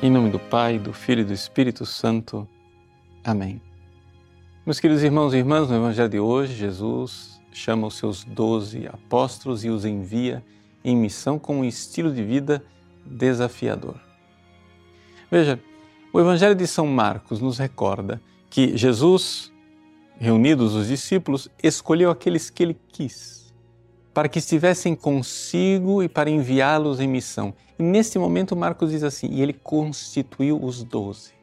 Em nome do Pai, do Filho e do Espírito Santo. Amém. Meus queridos irmãos e irmãs, no Evangelho de hoje, Jesus chama os seus doze apóstolos e os envia em missão com um estilo de vida desafiador. Veja, o Evangelho de São Marcos nos recorda que Jesus, reunidos os discípulos, escolheu aqueles que ele quis, para que estivessem consigo e para enviá-los em missão. E neste momento, Marcos diz assim: e ele constituiu os doze.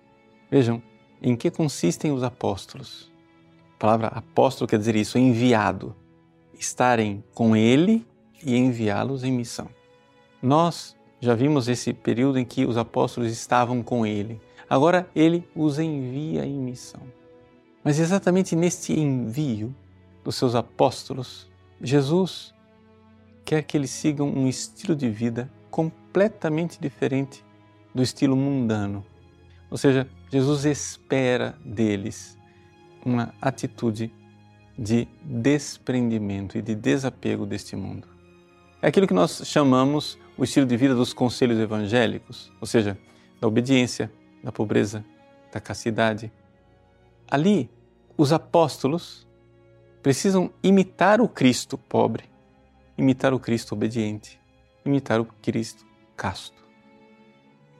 Vejam, em que consistem os apóstolos? A palavra apóstolo quer dizer isso, enviado. Estarem com ele e enviá-los em missão. Nós já vimos esse período em que os apóstolos estavam com ele. Agora ele os envia em missão. Mas exatamente neste envio dos seus apóstolos, Jesus quer que eles sigam um estilo de vida completamente diferente do estilo mundano. Ou seja, Jesus espera deles uma atitude de desprendimento e de desapego deste mundo. É aquilo que nós chamamos o estilo de vida dos conselhos evangélicos, ou seja, da obediência, da pobreza, da castidade. Ali, os apóstolos precisam imitar o Cristo pobre, imitar o Cristo obediente, imitar o Cristo casto.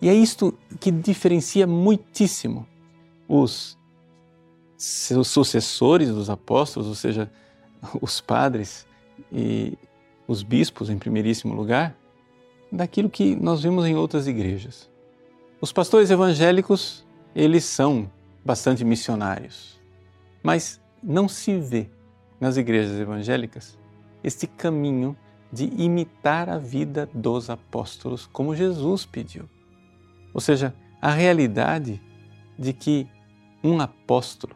E é isto que diferencia muitíssimo os seus sucessores dos apóstolos, ou seja, os padres e os bispos em primeiríssimo lugar, daquilo que nós vemos em outras igrejas. Os pastores evangélicos, eles são bastante missionários, mas não se vê nas igrejas evangélicas este caminho de imitar a vida dos apóstolos, como Jesus pediu. Ou seja, a realidade de que um apóstolo,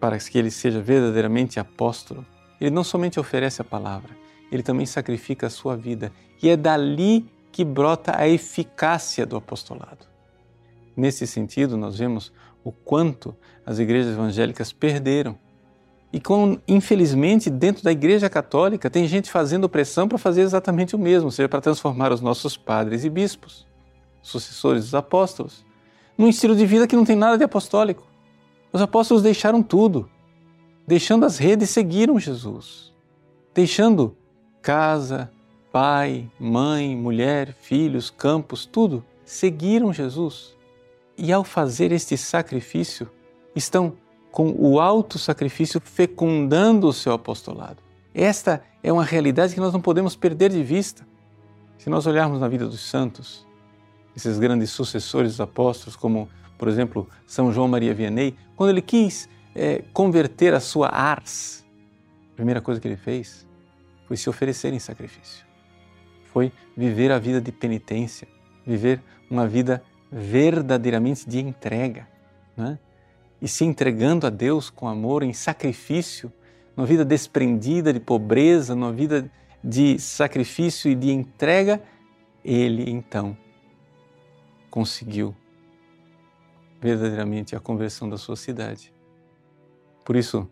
para que ele seja verdadeiramente apóstolo, ele não somente oferece a palavra, ele também sacrifica a sua vida. E é dali que brota a eficácia do apostolado. Nesse sentido, nós vemos o quanto as igrejas evangélicas perderam e com, infelizmente, dentro da Igreja Católica tem gente fazendo pressão para fazer exatamente o mesmo, ou seja, para transformar os nossos padres e bispos, sucessores dos apóstolos, num estilo de vida que não tem nada de apostólico. Os apóstolos deixaram tudo, deixando as redes, seguiram Jesus, deixando casa, pai, mãe, mulher, filhos, campos, tudo, seguiram Jesus. E ao fazer este sacrifício, estão com o alto sacrifício fecundando o seu apostolado. Esta é uma realidade que nós não podemos perder de vista. Se nós olharmos na vida dos santos, esses grandes sucessores dos apóstolos, como, por exemplo, São João Maria Vianney, quando ele quis é, converter a sua ars, a primeira coisa que ele fez foi se oferecer em sacrifício. Foi viver a vida de penitência, viver uma vida verdadeiramente de entrega. Né? E se entregando a Deus com amor, em sacrifício, numa vida desprendida de pobreza, numa vida de sacrifício e de entrega, ele então conseguiu verdadeiramente a conversão da sua cidade. Por isso,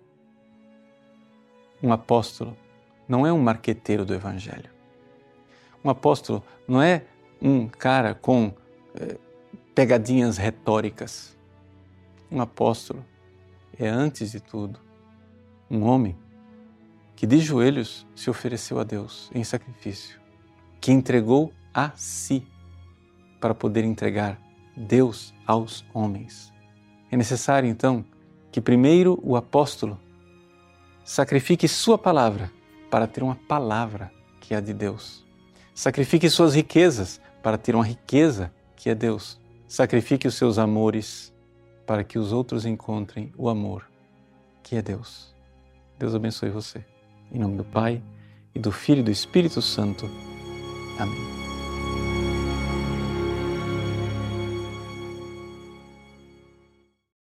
um apóstolo não é um marqueteiro do Evangelho. Um apóstolo não é um cara com eh, pegadinhas retóricas um apóstolo é, antes de tudo, um homem que de joelhos se ofereceu a Deus em sacrifício, que entregou a si para poder entregar Deus aos homens. É necessário então que primeiro o apóstolo sacrifique sua palavra para ter uma palavra que é a de Deus. Sacrifique suas riquezas para ter uma riqueza que é Deus. Sacrifique os seus amores para que os outros encontrem o amor que é Deus. Deus abençoe você. Em nome do Pai, e do Filho e do Espírito Santo. Amém.